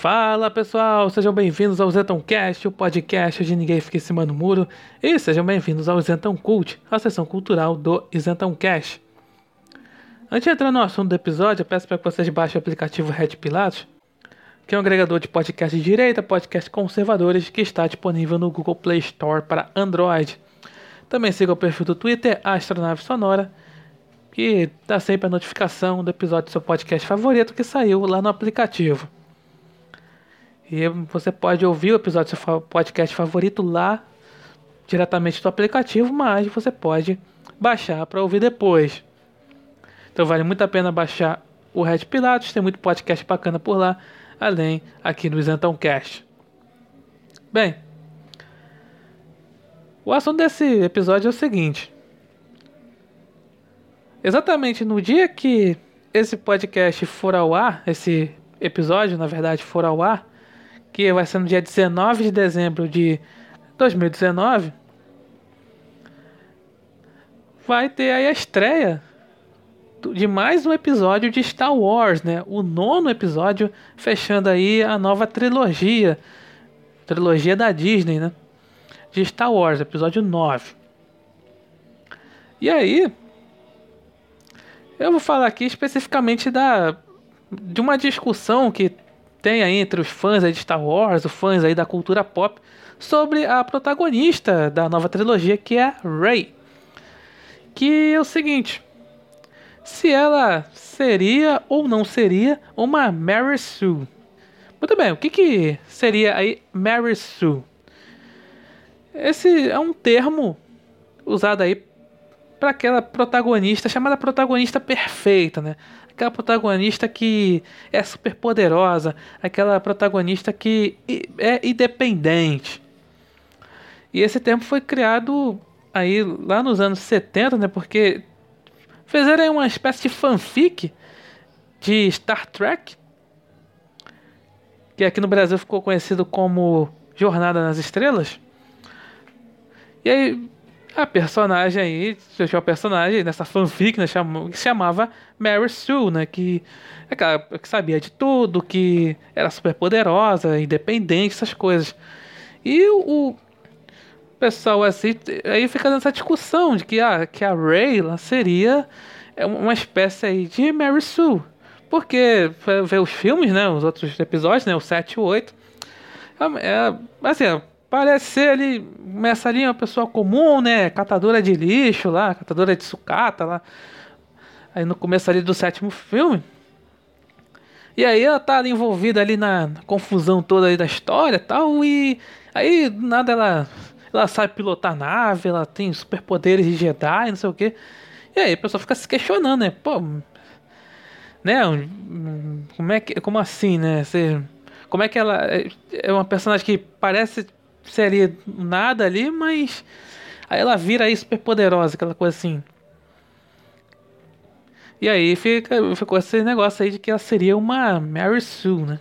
Fala pessoal, sejam bem-vindos ao Cast, o podcast de ninguém fica em cima do muro, e sejam bem-vindos ao Zenton Cult, a sessão cultural do Cast. Antes de entrar no assunto do episódio, eu peço para que vocês baixem o aplicativo Red Pilatos, que é um agregador de podcast de direita, podcast conservadores, que está disponível no Google Play Store para Android. Também siga o perfil do Twitter, Astronave Sonora, que dá sempre a notificação do episódio do seu podcast favorito que saiu lá no aplicativo. E você pode ouvir o episódio do seu podcast favorito lá diretamente do aplicativo, mas você pode baixar para ouvir depois. Então vale muito a pena baixar o Red Pilatos, tem muito podcast bacana por lá, além aqui do Isentão Cast. Bem, o assunto desse episódio é o seguinte. Exatamente no dia que esse podcast for ao ar, esse episódio, na verdade, for ao ar, que vai ser no dia 19 de dezembro de 2019, vai ter aí a estreia de mais um episódio de Star Wars, né? O nono episódio, fechando aí a nova trilogia, trilogia da Disney, né? De Star Wars, episódio 9. E aí, eu vou falar aqui especificamente da de uma discussão que aí entre os fãs de Star Wars, os fãs aí da cultura pop, sobre a protagonista da nova trilogia, que é Rey. Que é o seguinte: se ela seria ou não seria uma Mary Sue. Muito bem, o que, que seria aí Mary Sue? Esse é um termo usado aí para aquela protagonista chamada protagonista perfeita, né? Aquela protagonista que é super poderosa, aquela protagonista que é independente. E esse termo foi criado aí lá nos anos 70, né? Porque fizeram uma espécie de fanfic de Star Trek, que aqui no Brasil ficou conhecido como Jornada nas Estrelas. E aí a personagem aí, tinha uma personagem nessa fanfic, né, que se chamava Mary Sue, né, que, é que sabia de tudo, que era super poderosa, independente, essas coisas. E o, o pessoal assim, aí fica nessa discussão de que, ah, que a Rayla seria é uma espécie aí de Mary Sue. Porque ver os filmes, né, os outros episódios, né, o 7 e o 8, é, é assim, Parece ser ali, começa ali uma pessoa comum, né? Catadora de lixo lá, catadora de sucata lá. Aí no começo ali do sétimo filme. E aí ela tá ali envolvida ali na, confusão toda aí da história e tal. E aí nada ela, ela sabe pilotar nave, ela tem superpoderes de Jedi, não sei o que. E aí a pessoa fica se questionando, né? Pô, né? Como é que, como assim, né? Você, como é que ela é, é uma personagem que parece seria nada ali, mas aí ela vira aí super poderosa, aquela coisa assim. E aí fica, ficou esse negócio aí de que ela seria uma Mary Sue, né?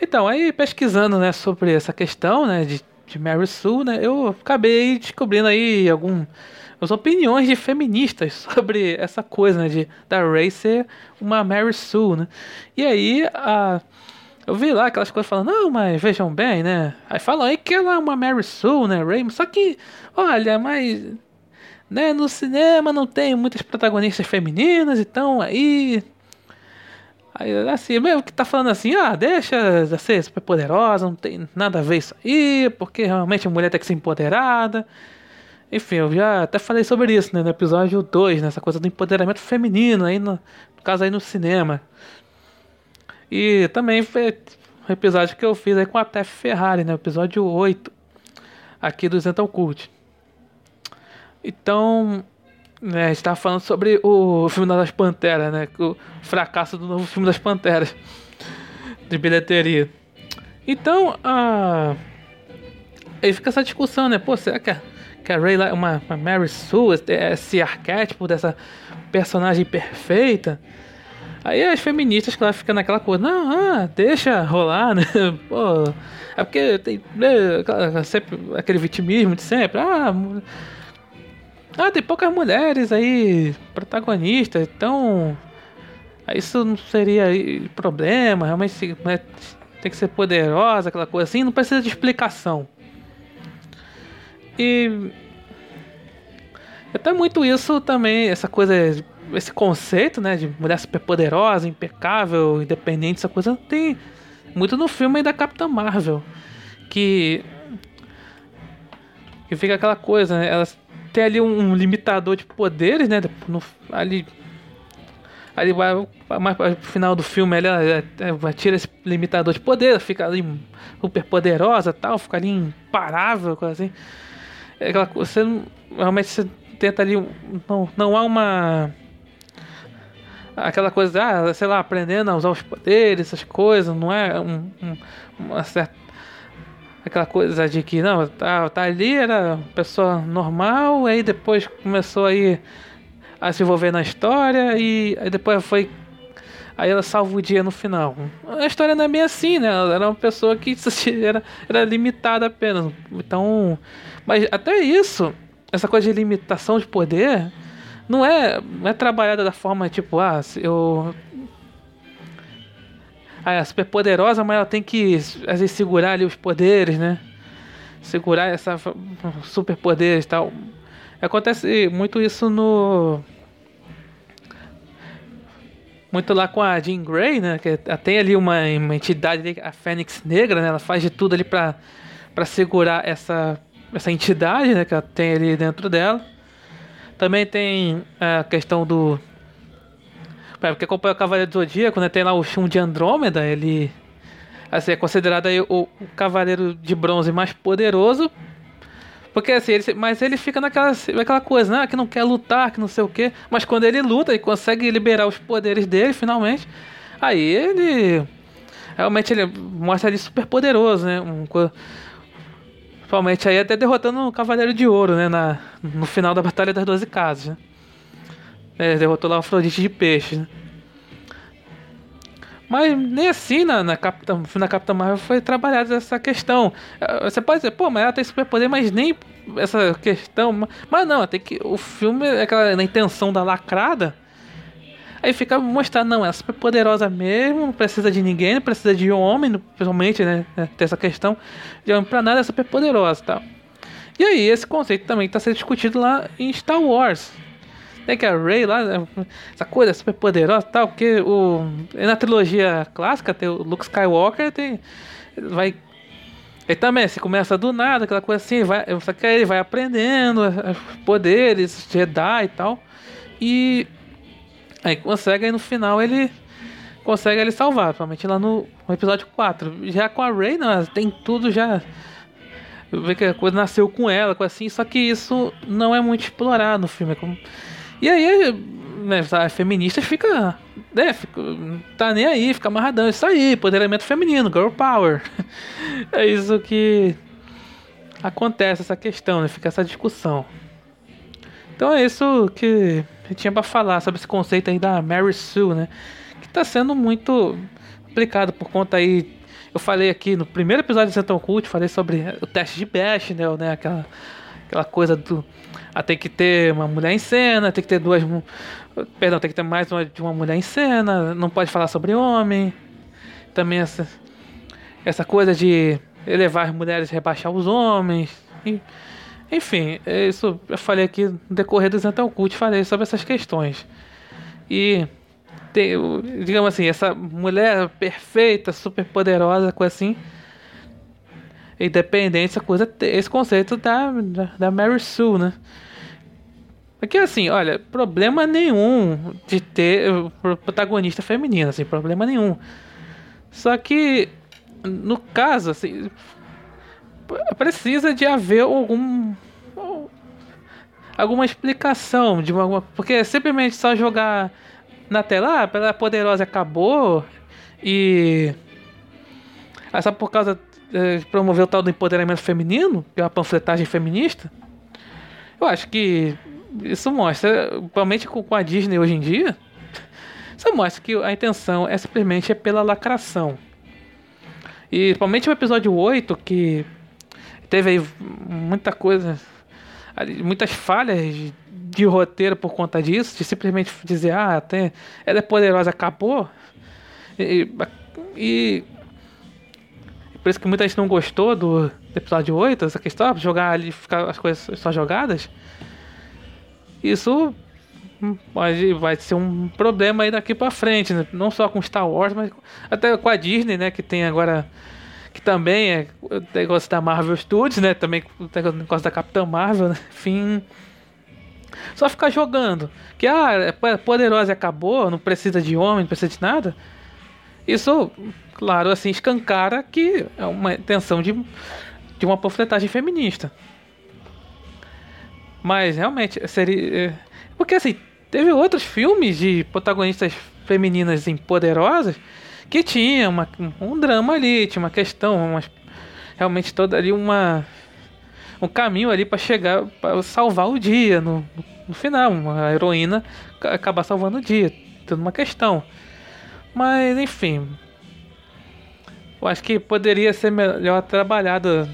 Então, aí pesquisando, né, sobre essa questão, né, de, de Mary Sue, né, eu acabei descobrindo aí algumas opiniões de feministas sobre essa coisa, né, de da Ray ser uma Mary Sue, né? E aí a eu vi lá aquelas coisas falando, não, mas vejam bem, né? Aí falam aí que ela é uma Mary Sue, né, Ray? Só que, olha, mas. Né, no cinema não tem muitas protagonistas femininas, então aí. Aí, assim, mesmo que tá falando assim, ah, deixa de ser super poderosa, não tem nada a ver isso aí, porque realmente a mulher tem que ser empoderada. Enfim, eu já até falei sobre isso, né, no episódio 2, nessa né, coisa do empoderamento feminino aí, no, no caso aí no cinema. E também foi o episódio que eu fiz aí com a Tef Ferrari, né? Episódio 8 aqui do Zental Cult. Então, né, a gente tava falando sobre o filme das Panteras, né? O fracasso do novo filme das Panteras de bilheteria. Então, a. Aí fica essa discussão, né? Pô, será que a, que a Ray uma, uma Mary Sue, esse arquétipo dessa personagem perfeita? Aí as feministas, claro, ficam naquela coisa, não, ah, deixa rolar, né? Pô, é porque tem né, sempre aquele vitimismo de sempre, ah, ah, tem poucas mulheres aí protagonistas, então Isso não seria problema, realmente né, tem que ser poderosa, aquela coisa assim, não precisa de explicação. E até muito isso também, essa coisa, esse conceito, né, de mulher super poderosa, impecável, independente, essa coisa tem muito no filme da Capitã Marvel, que que fica aquela coisa, né, elas tem ali um limitador de poderes, né, no, ali ali vai mais pro final do filme ela, ela, tira esse limitador de poder, fica ali super poderosa, tal, fica ali imparável, coisa assim. É aquela você realmente você tenta ali. Não, não há uma. Aquela coisa, ah, sei lá, aprendendo a usar os poderes, essas coisas, não é um, um, uma certa. Aquela coisa de que, não, tá, tá ali, era pessoa normal, aí depois começou aí a se envolver na história e aí depois foi aí ela salva o dia no final. A história não é bem assim, né? Ela era uma pessoa que era, era limitada apenas. Então, mas até isso, essa coisa de limitação de poder não é, não é trabalhada da forma tipo, ah, eu ah, é super poderosa, mas ela tem que às vezes segurar ali os poderes, né? Segurar essa super poderes e tal. Acontece muito isso no muito lá com a Jean Grey, né? Que tem ali uma, uma entidade, a Fênix Negra, né? Ela faz de tudo ali para para segurar essa essa entidade né, que ela tem ali dentro dela. Também tem a questão do. Porque acompanha o Cavaleiro do Zodíaco, né, tem lá o Shun de Andrômeda, ele assim, é considerado aí o, o Cavaleiro de Bronze mais poderoso. Porque assim, ele, mas ele fica naquela, naquela coisa, né? Que não quer lutar, que não sei o quê. Mas quando ele luta e consegue liberar os poderes dele, finalmente, aí ele. Realmente ele mostra ele super poderoso, né? Um, Principalmente aí até derrotando o Cavaleiro de Ouro, né? Na, no final da Batalha das Doze Casas. Né? É, derrotou lá o Afrodite de Peixe, né? Mas nem assim na, na, Capitã, na Capitã Marvel foi trabalhada essa questão. É, você pode dizer, pô, mas ela tem superpoder, mas nem essa questão. Mas não, tem que. O filme, aquela, na intenção da lacrada, Aí fica mostrando, não, ela é super poderosa mesmo, não precisa de ninguém, não precisa de homem, principalmente, né? É, tem essa questão de homem pra nada, é super poderosa e tal. E aí, esse conceito também está sendo discutido lá em Star Wars. Tem que a Rey lá, essa coisa super poderosa e tal, porque o, na trilogia clássica tem o Luke Skywalker, tem, vai ele também, se começa do nada, aquela coisa assim, vai, só que aí ele vai aprendendo os poderes, Jedi e tal. E Aí consegue, aí no final ele consegue ele salvar, principalmente lá no, episódio 4. Já com a Rey, não, tem tudo já. Vê que a coisa nasceu com ela, com assim, só que isso não é muito explorado no filme. Como... E aí, né, a feminista fica. Né, fica, tá nem aí, fica amarradão. Isso aí, poderamento feminino, girl power. é isso que acontece, essa questão, né? Fica essa discussão. Então é isso que eu tinha para falar sobre esse conceito aí da Mary Sue, né? Que tá sendo muito aplicado por conta aí. Eu falei aqui no primeiro episódio de Central Cult, falei sobre o teste de Bechdel, né? Aquela, aquela coisa do. Ah, tem que ter uma mulher em cena, tem que ter duas. Perdão, tem que ter mais uma, de uma mulher em cena, não pode falar sobre homem. Também essa, essa coisa de elevar as mulheres e rebaixar os homens. E, enfim, isso eu falei aqui no decorrer do Zental Cult, falei sobre essas questões. E tem, digamos assim, essa mulher perfeita, super poderosa, coisa assim, independente, essa coisa, esse conceito da, da, da Mary Sue, né? Porque assim, olha, problema nenhum de ter protagonista feminina, assim, problema nenhum. Só que no caso, assim, precisa de haver algum alguma explicação de uma, porque simplesmente só jogar na tela, ah, ela é poderosa acabou e é só por causa de promover o tal do empoderamento feminino, que é uma panfletagem feminista. Eu acho que isso mostra, principalmente com a Disney hoje em dia, isso mostra que a intenção é simplesmente é pela lacração. E principalmente o episódio 8, que teve aí muita coisa muitas falhas de, roteiro por conta disso, de simplesmente dizer, ah, tem, ela é poderosa, acabou. E, e, por isso que muita gente não gostou do, do episódio 8, essa questão, jogar ali, ficar as coisas só jogadas. Isso pode, vai ser um problema aí daqui para frente, né? não só com Star Wars, mas até com a Disney, né, que tem agora que também é o negócio da Marvel Studios, né, também o negócio da Capitã Marvel, né? enfim, só ficar jogando, que ah, é poderosa acabou, não precisa de homem, não precisa de nada. Isso, claro, assim, escancara que é uma intenção de, de uma panfletagem feminista. Mas realmente seria. É, porque assim, teve outros filmes de protagonistas femininas poderosas que tinha uma, um drama ali, tinha uma questão, uma, realmente toda ali uma um caminho ali para chegar para salvar o dia no, no final, uma heroína acabar salvando o dia, tendo uma questão. Mas enfim, eu acho que poderia ser melhor trabalhado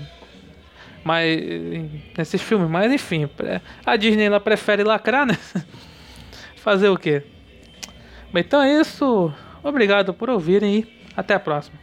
mais nesses filmes, mas enfim, a Disney ela prefere lacrar, né? Fazer o quê? Então é isso. Obrigado por ouvirem e até a próxima.